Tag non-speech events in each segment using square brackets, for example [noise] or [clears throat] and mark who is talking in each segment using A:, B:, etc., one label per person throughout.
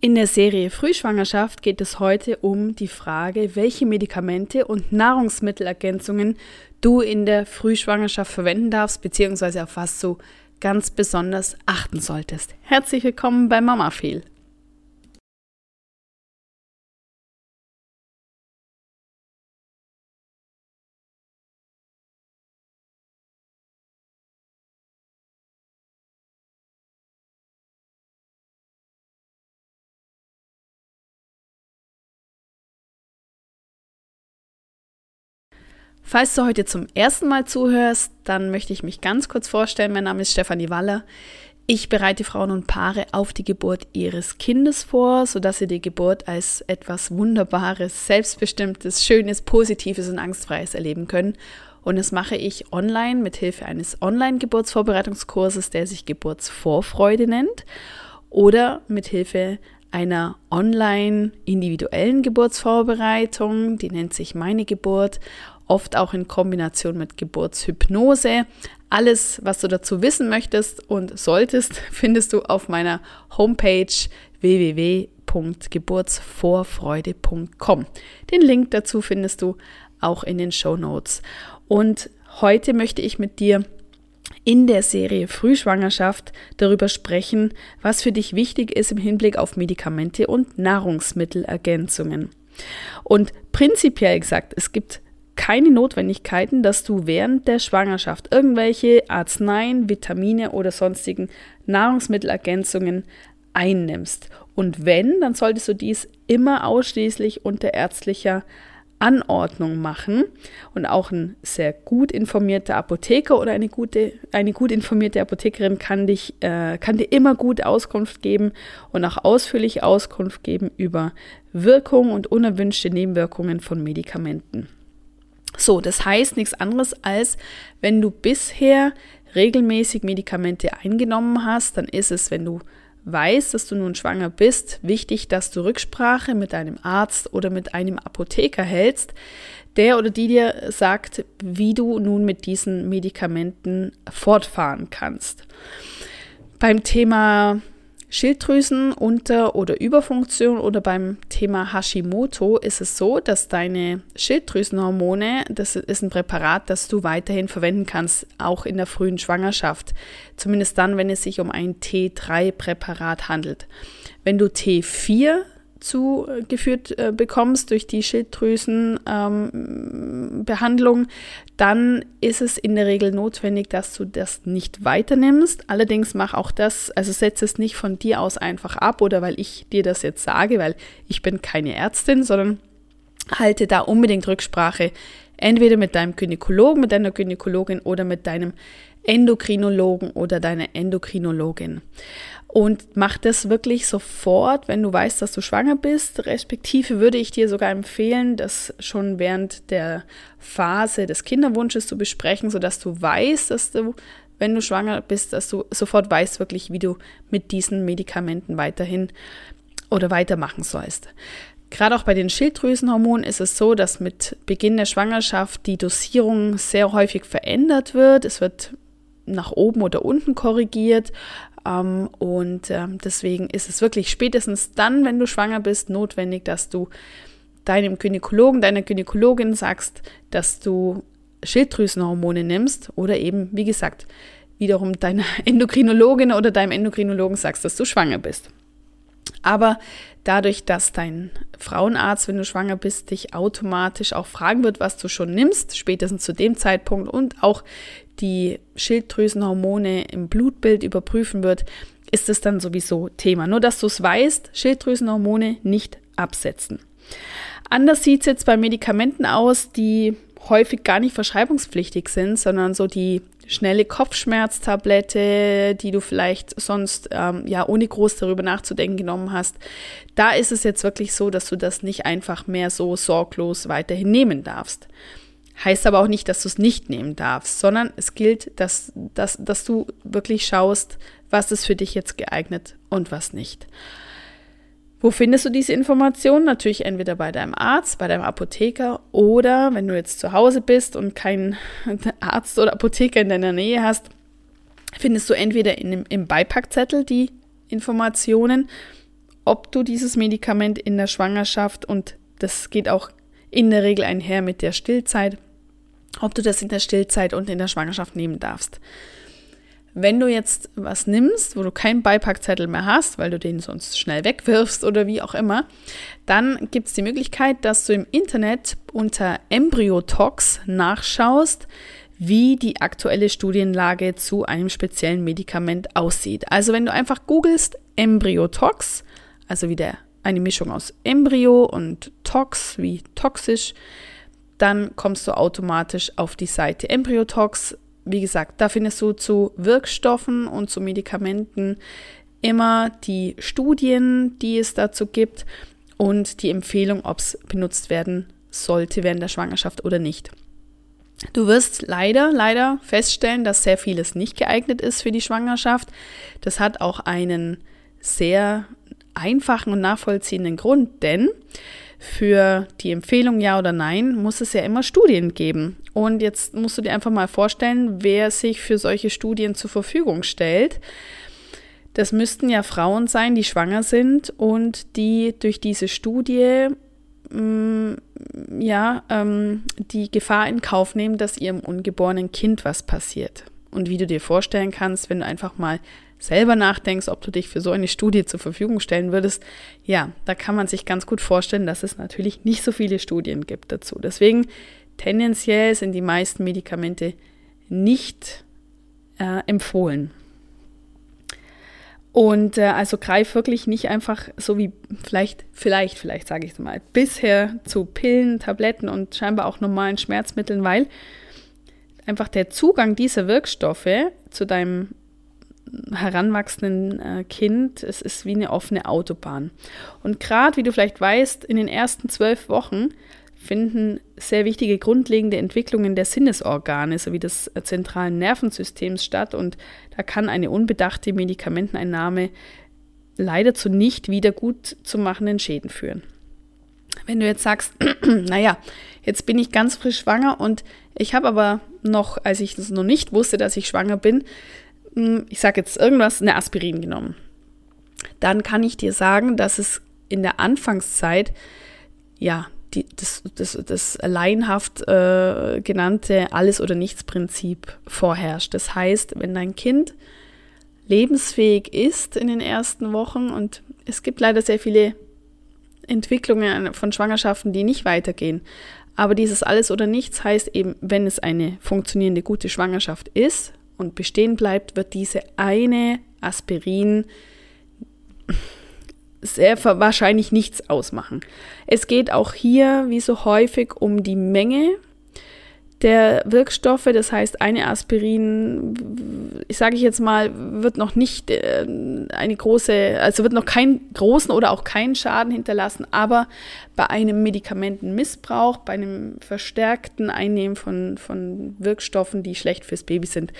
A: In der Serie Frühschwangerschaft geht es heute um die Frage, welche Medikamente und Nahrungsmittelergänzungen du in der Frühschwangerschaft verwenden darfst, beziehungsweise auf was du ganz besonders achten solltest. Herzlich willkommen bei Mama Feel. Falls du heute zum ersten Mal zuhörst, dann möchte ich mich ganz kurz vorstellen. Mein Name ist Stefanie Waller. Ich bereite Frauen und Paare auf die Geburt ihres Kindes vor, sodass sie die Geburt als etwas Wunderbares, Selbstbestimmtes, Schönes, Positives und Angstfreies erleben können. Und das mache ich online mit Hilfe eines Online-Geburtsvorbereitungskurses, der sich Geburtsvorfreude nennt, oder mit Hilfe einer online individuellen Geburtsvorbereitung, die nennt sich Meine Geburt oft auch in Kombination mit Geburtshypnose. Alles, was du dazu wissen möchtest und solltest, [laughs] findest du auf meiner Homepage www.geburtsvorfreude.com. Den Link dazu findest du auch in den Show Notes. Und heute möchte ich mit dir in der Serie Frühschwangerschaft darüber sprechen, was für dich wichtig ist im Hinblick auf Medikamente und Nahrungsmittelergänzungen. Und prinzipiell gesagt, es gibt keine Notwendigkeiten, dass du während der Schwangerschaft irgendwelche Arzneien, Vitamine oder sonstigen Nahrungsmittelergänzungen einnimmst. Und wenn, dann solltest du dies immer ausschließlich unter ärztlicher Anordnung machen und auch ein sehr gut informierter Apotheker oder eine gute, eine gut informierte Apothekerin kann dich, äh, kann dir immer gut Auskunft geben und auch ausführliche Auskunft geben über Wirkung und unerwünschte Nebenwirkungen von Medikamenten. So, das heißt nichts anderes als, wenn du bisher regelmäßig Medikamente eingenommen hast, dann ist es, wenn du weißt, dass du nun schwanger bist, wichtig, dass du Rücksprache mit deinem Arzt oder mit einem Apotheker hältst, der oder die dir sagt, wie du nun mit diesen Medikamenten fortfahren kannst. Beim Thema Schilddrüsen unter- oder Überfunktion oder beim Thema Hashimoto ist es so, dass deine Schilddrüsenhormone, das ist ein Präparat, das du weiterhin verwenden kannst, auch in der frühen Schwangerschaft. Zumindest dann, wenn es sich um ein T3-Präparat handelt. Wenn du T4 zugeführt äh, bekommst durch die Schilddrüsenbehandlung, ähm, dann ist es in der Regel notwendig, dass du das nicht weiternimmst. Allerdings mach auch das, also setze es nicht von dir aus einfach ab oder weil ich dir das jetzt sage, weil ich bin keine Ärztin, sondern halte da unbedingt Rücksprache, entweder mit deinem Gynäkologen, mit deiner Gynäkologin oder mit deinem Endokrinologen oder deiner Endokrinologin. Und mach das wirklich sofort, wenn du weißt, dass du schwanger bist. Respektive würde ich dir sogar empfehlen, das schon während der Phase des Kinderwunsches zu besprechen, sodass du weißt, dass du, wenn du schwanger bist, dass du sofort weißt wirklich, wie du mit diesen Medikamenten weiterhin oder weitermachen sollst. Gerade auch bei den Schilddrüsenhormonen ist es so, dass mit Beginn der Schwangerschaft die Dosierung sehr häufig verändert wird. Es wird nach oben oder unten korrigiert. Ähm, und ähm, deswegen ist es wirklich spätestens dann, wenn du schwanger bist, notwendig, dass du deinem Gynäkologen, deiner Gynäkologin sagst, dass du Schilddrüsenhormone nimmst oder eben, wie gesagt, wiederum deiner [laughs] Endokrinologin oder deinem Endokrinologen sagst, dass du schwanger bist. Aber dadurch, dass dein Frauenarzt, wenn du schwanger bist, dich automatisch auch fragen wird, was du schon nimmst, spätestens zu dem Zeitpunkt und auch die Schilddrüsenhormone im Blutbild überprüfen wird, ist es dann sowieso Thema. Nur dass du es weißt, Schilddrüsenhormone nicht absetzen. Anders sieht es jetzt bei Medikamenten aus, die häufig gar nicht verschreibungspflichtig sind, sondern so die schnelle Kopfschmerztablette, die du vielleicht sonst ähm, ja ohne groß darüber nachzudenken genommen hast. Da ist es jetzt wirklich so, dass du das nicht einfach mehr so sorglos weiterhin nehmen darfst. Heißt aber auch nicht, dass du es nicht nehmen darfst, sondern es gilt, dass, dass, dass du wirklich schaust, was ist für dich jetzt geeignet und was nicht. Wo findest du diese Informationen? Natürlich entweder bei deinem Arzt, bei deinem Apotheker oder wenn du jetzt zu Hause bist und keinen [laughs] Arzt oder Apotheker in deiner Nähe hast, findest du entweder in, im Beipackzettel die Informationen ob du dieses Medikament in der Schwangerschaft und das geht auch in der Regel einher mit der Stillzeit, ob du das in der Stillzeit und in der Schwangerschaft nehmen darfst. Wenn du jetzt was nimmst, wo du keinen Beipackzettel mehr hast, weil du den sonst schnell wegwirfst oder wie auch immer, dann gibt es die Möglichkeit, dass du im Internet unter Embryotox nachschaust, wie die aktuelle Studienlage zu einem speziellen Medikament aussieht. Also wenn du einfach googelst Embryotox, also wieder eine Mischung aus Embryo und Tox, wie toxisch, dann kommst du automatisch auf die Seite Embryotox. Wie gesagt, da findest du zu Wirkstoffen und zu Medikamenten immer die Studien, die es dazu gibt und die Empfehlung, ob es benutzt werden sollte während der Schwangerschaft oder nicht. Du wirst leider, leider feststellen, dass sehr vieles nicht geeignet ist für die Schwangerschaft. Das hat auch einen sehr einfachen und nachvollziehenden Grund, denn für die Empfehlung ja oder nein muss es ja immer Studien geben. Und jetzt musst du dir einfach mal vorstellen, wer sich für solche Studien zur Verfügung stellt. Das müssten ja Frauen sein, die schwanger sind und die durch diese Studie mm, ja, ähm, die Gefahr in Kauf nehmen, dass ihrem ungeborenen Kind was passiert. Und wie du dir vorstellen kannst, wenn du einfach mal selber nachdenkst, ob du dich für so eine Studie zur Verfügung stellen würdest, ja, da kann man sich ganz gut vorstellen, dass es natürlich nicht so viele Studien gibt dazu. Deswegen tendenziell sind die meisten Medikamente nicht äh, empfohlen. Und äh, also greif wirklich nicht einfach so wie vielleicht, vielleicht, vielleicht sage ich es mal, bisher zu Pillen, Tabletten und scheinbar auch normalen Schmerzmitteln, weil einfach der Zugang dieser Wirkstoffe zu deinem heranwachsenden äh, Kind, es ist wie eine offene Autobahn. Und gerade, wie du vielleicht weißt, in den ersten zwölf Wochen finden sehr wichtige grundlegende Entwicklungen der Sinnesorgane sowie des äh, zentralen Nervensystems statt und da kann eine unbedachte Medikamenteneinnahme leider zu nicht wieder gut zu machenden Schäden führen. Wenn du jetzt sagst, [clears throat] naja, jetzt bin ich ganz frisch schwanger und ich habe aber noch, als ich es noch nicht wusste, dass ich schwanger bin, ich sage jetzt irgendwas, eine Aspirin genommen. Dann kann ich dir sagen, dass es in der Anfangszeit ja die, das, das, das laienhaft äh, genannte Alles- oder Nichts-Prinzip vorherrscht. Das heißt, wenn dein Kind lebensfähig ist in den ersten Wochen und es gibt leider sehr viele Entwicklungen von Schwangerschaften, die nicht weitergehen. Aber dieses Alles oder Nichts heißt eben, wenn es eine funktionierende, gute Schwangerschaft ist und bestehen bleibt, wird diese eine Aspirin sehr wahrscheinlich nichts ausmachen. Es geht auch hier, wie so häufig, um die Menge der Wirkstoffe. Das heißt, eine Aspirin, ich sage ich jetzt mal, wird noch nicht äh, eine große, also wird noch keinen großen oder auch keinen Schaden hinterlassen, aber bei einem Medikamentenmissbrauch, bei einem verstärkten Einnehmen von, von Wirkstoffen, die schlecht fürs Baby sind,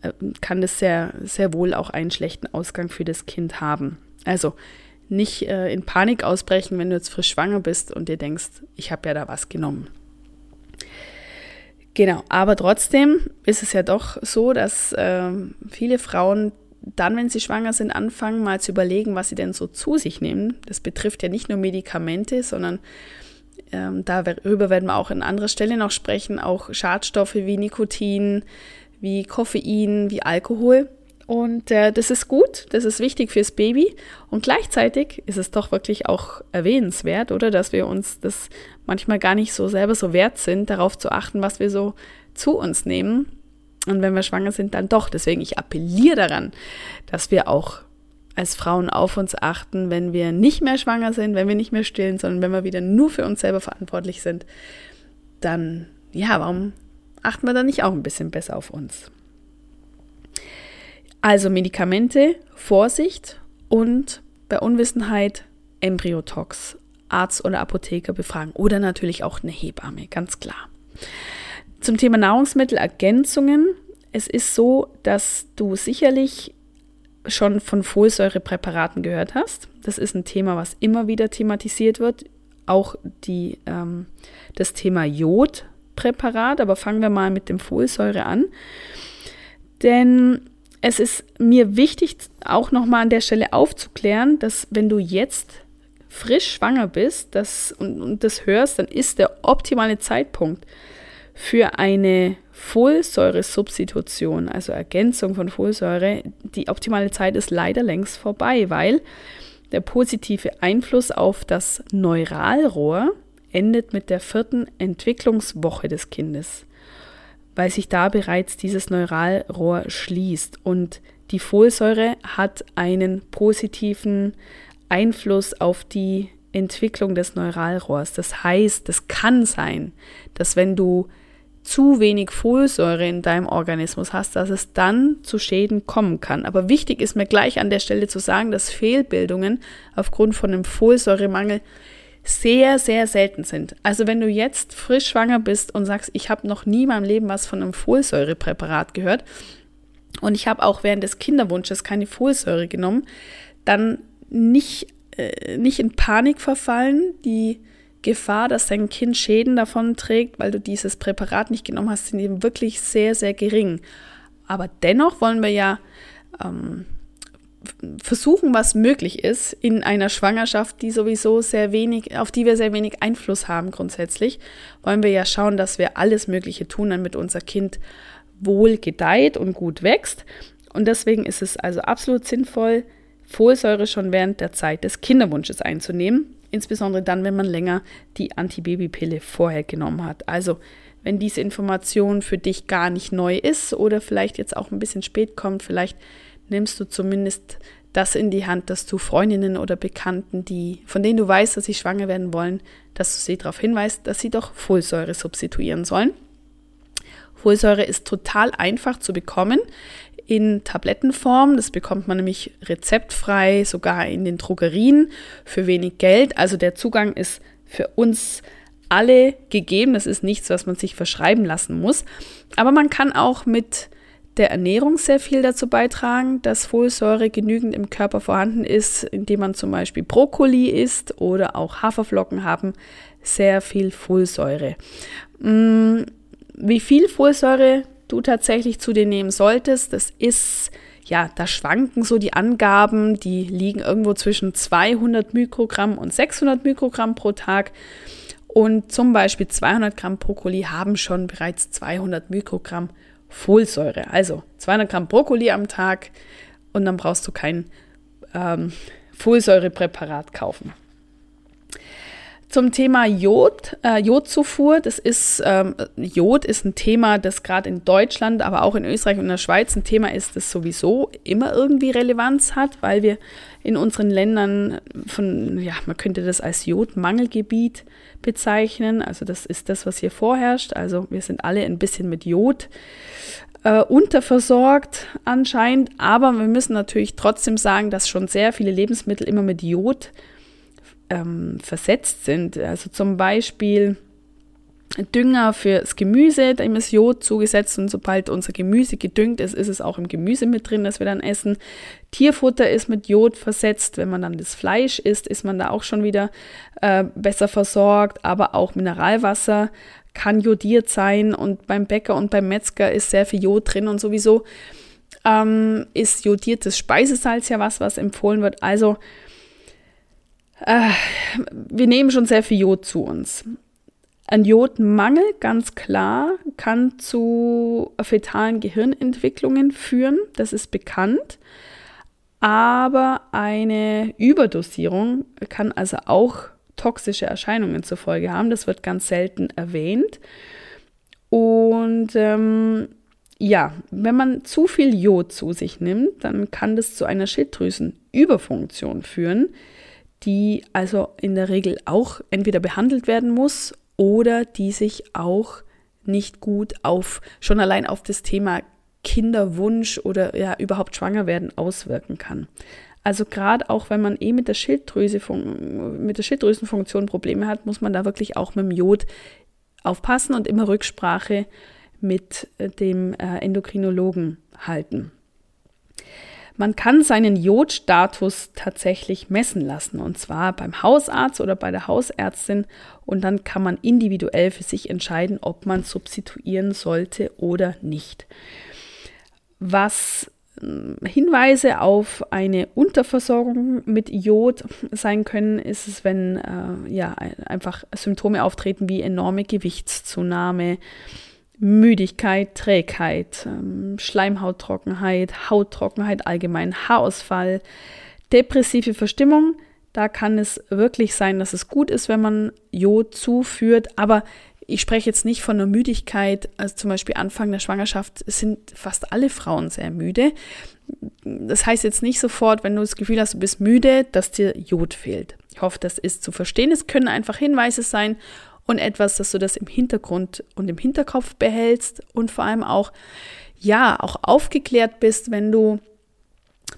A: äh, kann das sehr, sehr wohl auch einen schlechten Ausgang für das Kind haben. Also nicht äh, in Panik ausbrechen, wenn du jetzt frisch schwanger bist und dir denkst, ich habe ja da was genommen. Genau, aber trotzdem ist es ja doch so, dass äh, viele Frauen dann, wenn sie schwanger sind, anfangen mal zu überlegen, was sie denn so zu sich nehmen. Das betrifft ja nicht nur Medikamente, sondern ähm, darüber werden wir auch an anderer Stelle noch sprechen, auch Schadstoffe wie Nikotin, wie Koffein, wie Alkohol. Und äh, das ist gut, das ist wichtig fürs Baby. Und gleichzeitig ist es doch wirklich auch erwähnenswert, oder? Dass wir uns das manchmal gar nicht so selber so wert sind, darauf zu achten, was wir so zu uns nehmen. Und wenn wir schwanger sind, dann doch. Deswegen, ich appelliere daran, dass wir auch als Frauen auf uns achten, wenn wir nicht mehr schwanger sind, wenn wir nicht mehr stillen, sondern wenn wir wieder nur für uns selber verantwortlich sind, dann, ja, warum achten wir dann nicht auch ein bisschen besser auf uns? Also Medikamente, Vorsicht und bei Unwissenheit Embryotox, Arzt oder Apotheker befragen oder natürlich auch eine Hebamme, ganz klar. Zum Thema Nahrungsmittelergänzungen. Es ist so, dass du sicherlich schon von Folsäurepräparaten gehört hast. Das ist ein Thema, was immer wieder thematisiert wird. Auch die, ähm, das Thema Jodpräparat. Aber fangen wir mal mit dem Folsäure an. Denn es ist mir wichtig, auch nochmal an der Stelle aufzuklären, dass wenn du jetzt frisch schwanger bist das, und, und das hörst, dann ist der optimale Zeitpunkt für eine Folsäuresubstitution, also Ergänzung von Folsäure, die optimale Zeit ist leider längst vorbei, weil der positive Einfluss auf das Neuralrohr endet mit der vierten Entwicklungswoche des Kindes, weil sich da bereits dieses Neuralrohr schließt. Und die Folsäure hat einen positiven Einfluss auf die Entwicklung des Neuralrohrs. Das heißt, es kann sein, dass wenn du zu wenig Folsäure in deinem Organismus hast, dass es dann zu Schäden kommen kann. Aber wichtig ist mir gleich an der Stelle zu sagen, dass Fehlbildungen aufgrund von einem Folsäuremangel sehr, sehr selten sind. Also wenn du jetzt frisch schwanger bist und sagst, ich habe noch nie in meinem Leben was von einem Folsäurepräparat gehört und ich habe auch während des Kinderwunsches keine Folsäure genommen, dann nicht, äh, nicht in Panik verfallen. Die Gefahr, dass dein Kind Schäden davon trägt, weil du dieses Präparat nicht genommen hast, sind eben wirklich sehr, sehr gering. Aber dennoch wollen wir ja ähm, versuchen, was möglich ist in einer Schwangerschaft, die sowieso sehr wenig, auf die wir sehr wenig Einfluss haben grundsätzlich, wollen wir ja schauen, dass wir alles Mögliche tun, damit unser Kind wohl gedeiht und gut wächst. Und deswegen ist es also absolut sinnvoll, Folsäure schon während der Zeit des Kinderwunsches einzunehmen insbesondere dann, wenn man länger die Antibabypille vorher genommen hat. Also wenn diese Information für dich gar nicht neu ist oder vielleicht jetzt auch ein bisschen spät kommt, vielleicht nimmst du zumindest das in die Hand, dass du Freundinnen oder Bekannten, die, von denen du weißt, dass sie schwanger werden wollen, dass du sie darauf hinweist, dass sie doch Folsäure substituieren sollen. Folsäure ist total einfach zu bekommen in Tablettenform. Das bekommt man nämlich rezeptfrei, sogar in den Drogerien für wenig Geld. Also der Zugang ist für uns alle gegeben. Das ist nichts, was man sich verschreiben lassen muss. Aber man kann auch mit der Ernährung sehr viel dazu beitragen, dass Folsäure genügend im Körper vorhanden ist, indem man zum Beispiel Brokkoli isst oder auch Haferflocken haben sehr viel Folsäure. Mm, wie viel Folsäure du tatsächlich zu dir nehmen solltest. Das ist, ja, da schwanken so die Angaben, die liegen irgendwo zwischen 200 Mikrogramm und 600 Mikrogramm pro Tag. Und zum Beispiel 200 Gramm Brokkoli haben schon bereits 200 Mikrogramm Folsäure. Also 200 Gramm Brokkoli am Tag und dann brauchst du kein ähm, Folsäurepräparat kaufen. Zum Thema Jod, äh, Jodzufuhr. Das ist, ähm, Jod ist ein Thema, das gerade in Deutschland, aber auch in Österreich und in der Schweiz ein Thema ist, das sowieso immer irgendwie Relevanz hat, weil wir in unseren Ländern von, ja, man könnte das als Jodmangelgebiet bezeichnen. Also das ist das, was hier vorherrscht. Also wir sind alle ein bisschen mit Jod äh, unterversorgt anscheinend, aber wir müssen natürlich trotzdem sagen, dass schon sehr viele Lebensmittel immer mit Jod ähm, versetzt sind. Also zum Beispiel Dünger fürs Gemüse, da ist Jod zugesetzt und sobald unser Gemüse gedüngt ist, ist es auch im Gemüse mit drin, das wir dann essen. Tierfutter ist mit Jod versetzt. Wenn man dann das Fleisch isst, ist man da auch schon wieder äh, besser versorgt. Aber auch Mineralwasser kann jodiert sein und beim Bäcker und beim Metzger ist sehr viel Jod drin und sowieso ähm, ist jodiertes Speisesalz ja was, was empfohlen wird. Also äh, wir nehmen schon sehr viel Jod zu uns. Ein Jodmangel, ganz klar, kann zu fetalen Gehirnentwicklungen führen. Das ist bekannt. Aber eine Überdosierung kann also auch toxische Erscheinungen zur Folge haben. Das wird ganz selten erwähnt. Und ähm, ja, wenn man zu viel Jod zu sich nimmt, dann kann das zu einer Schilddrüsenüberfunktion führen, die also in der Regel auch entweder behandelt werden muss oder die sich auch nicht gut auf, schon allein auf das Thema Kinderwunsch oder ja überhaupt schwanger werden auswirken kann. Also gerade auch wenn man eh mit der Schilddrüse mit der Schilddrüsenfunktion Probleme hat, muss man da wirklich auch mit dem Jod aufpassen und immer Rücksprache mit äh, dem äh, Endokrinologen halten. Man kann seinen Jodstatus tatsächlich messen lassen und zwar beim Hausarzt oder bei der Hausärztin und dann kann man individuell für sich entscheiden, ob man substituieren sollte oder nicht. Was Hinweise auf eine Unterversorgung mit Jod sein können, ist es, wenn äh, ja, einfach Symptome auftreten wie enorme Gewichtszunahme, Müdigkeit, Trägheit, ähm, Schleimhauttrockenheit, Hauttrockenheit allgemein, Haarausfall, depressive Verstimmung. Da kann es wirklich sein, dass es gut ist, wenn man Jod zuführt, aber ich spreche jetzt nicht von einer Müdigkeit, also zum Beispiel Anfang der Schwangerschaft sind fast alle Frauen sehr müde. Das heißt jetzt nicht sofort, wenn du das Gefühl hast, du bist müde, dass dir Jod fehlt. Ich hoffe, das ist zu verstehen. Es können einfach Hinweise sein und etwas, dass du das im Hintergrund und im Hinterkopf behältst und vor allem auch, ja, auch aufgeklärt bist, wenn du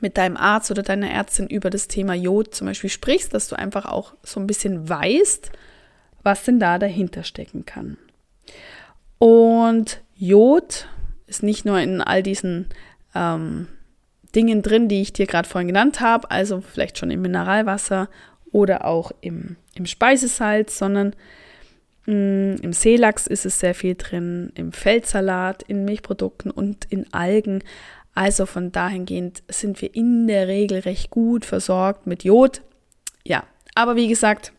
A: mit deinem Arzt oder deiner Ärztin über das Thema Jod zum Beispiel sprichst, dass du einfach auch so ein bisschen weißt, was denn da dahinter stecken kann. Und Jod ist nicht nur in all diesen ähm, Dingen drin, die ich dir gerade vorhin genannt habe, also vielleicht schon im Mineralwasser oder auch im, im Speisesalz, sondern im Seelachs ist es sehr viel drin, im Feldsalat, in Milchprodukten und in Algen. Also von dahingehend sind wir in der Regel recht gut versorgt mit Jod. Ja, aber wie gesagt,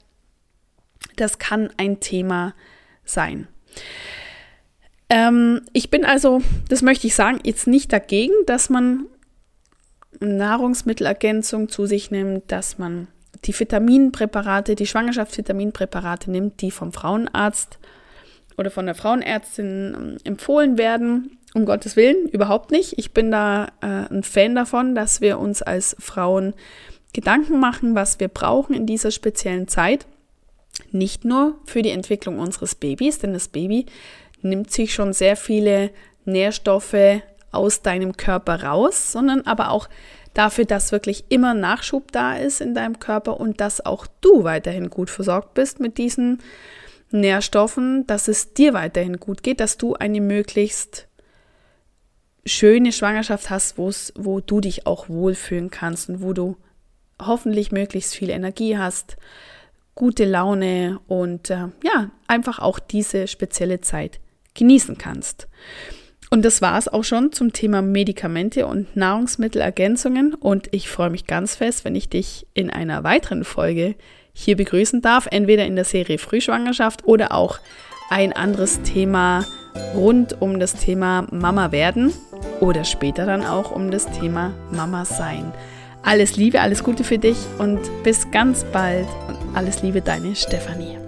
A: das kann ein Thema sein. Ähm, ich bin also, das möchte ich sagen, jetzt nicht dagegen, dass man Nahrungsmittelergänzung zu sich nimmt, dass man die Vitaminpräparate, die Schwangerschaftsvitaminpräparate nimmt, die vom Frauenarzt oder von der Frauenärztin ähm, empfohlen werden. Um Gottes Willen, überhaupt nicht. Ich bin da äh, ein Fan davon, dass wir uns als Frauen Gedanken machen, was wir brauchen in dieser speziellen Zeit. Nicht nur für die Entwicklung unseres Babys, denn das Baby nimmt sich schon sehr viele Nährstoffe aus deinem Körper raus, sondern aber auch dafür, dass wirklich immer Nachschub da ist in deinem Körper und dass auch du weiterhin gut versorgt bist mit diesen Nährstoffen, dass es dir weiterhin gut geht, dass du eine möglichst schöne Schwangerschaft hast, wo du dich auch wohlfühlen kannst und wo du hoffentlich möglichst viel Energie hast, gute Laune und äh, ja, einfach auch diese spezielle Zeit genießen kannst. Und das war es auch schon zum Thema Medikamente und Nahrungsmittelergänzungen. Und ich freue mich ganz fest, wenn ich dich in einer weiteren Folge hier begrüßen darf, entweder in der Serie Frühschwangerschaft oder auch ein anderes Thema rund um das Thema Mama werden oder später dann auch um das Thema Mama sein. Alles Liebe, alles Gute für dich und bis ganz bald und alles Liebe, deine Stefanie.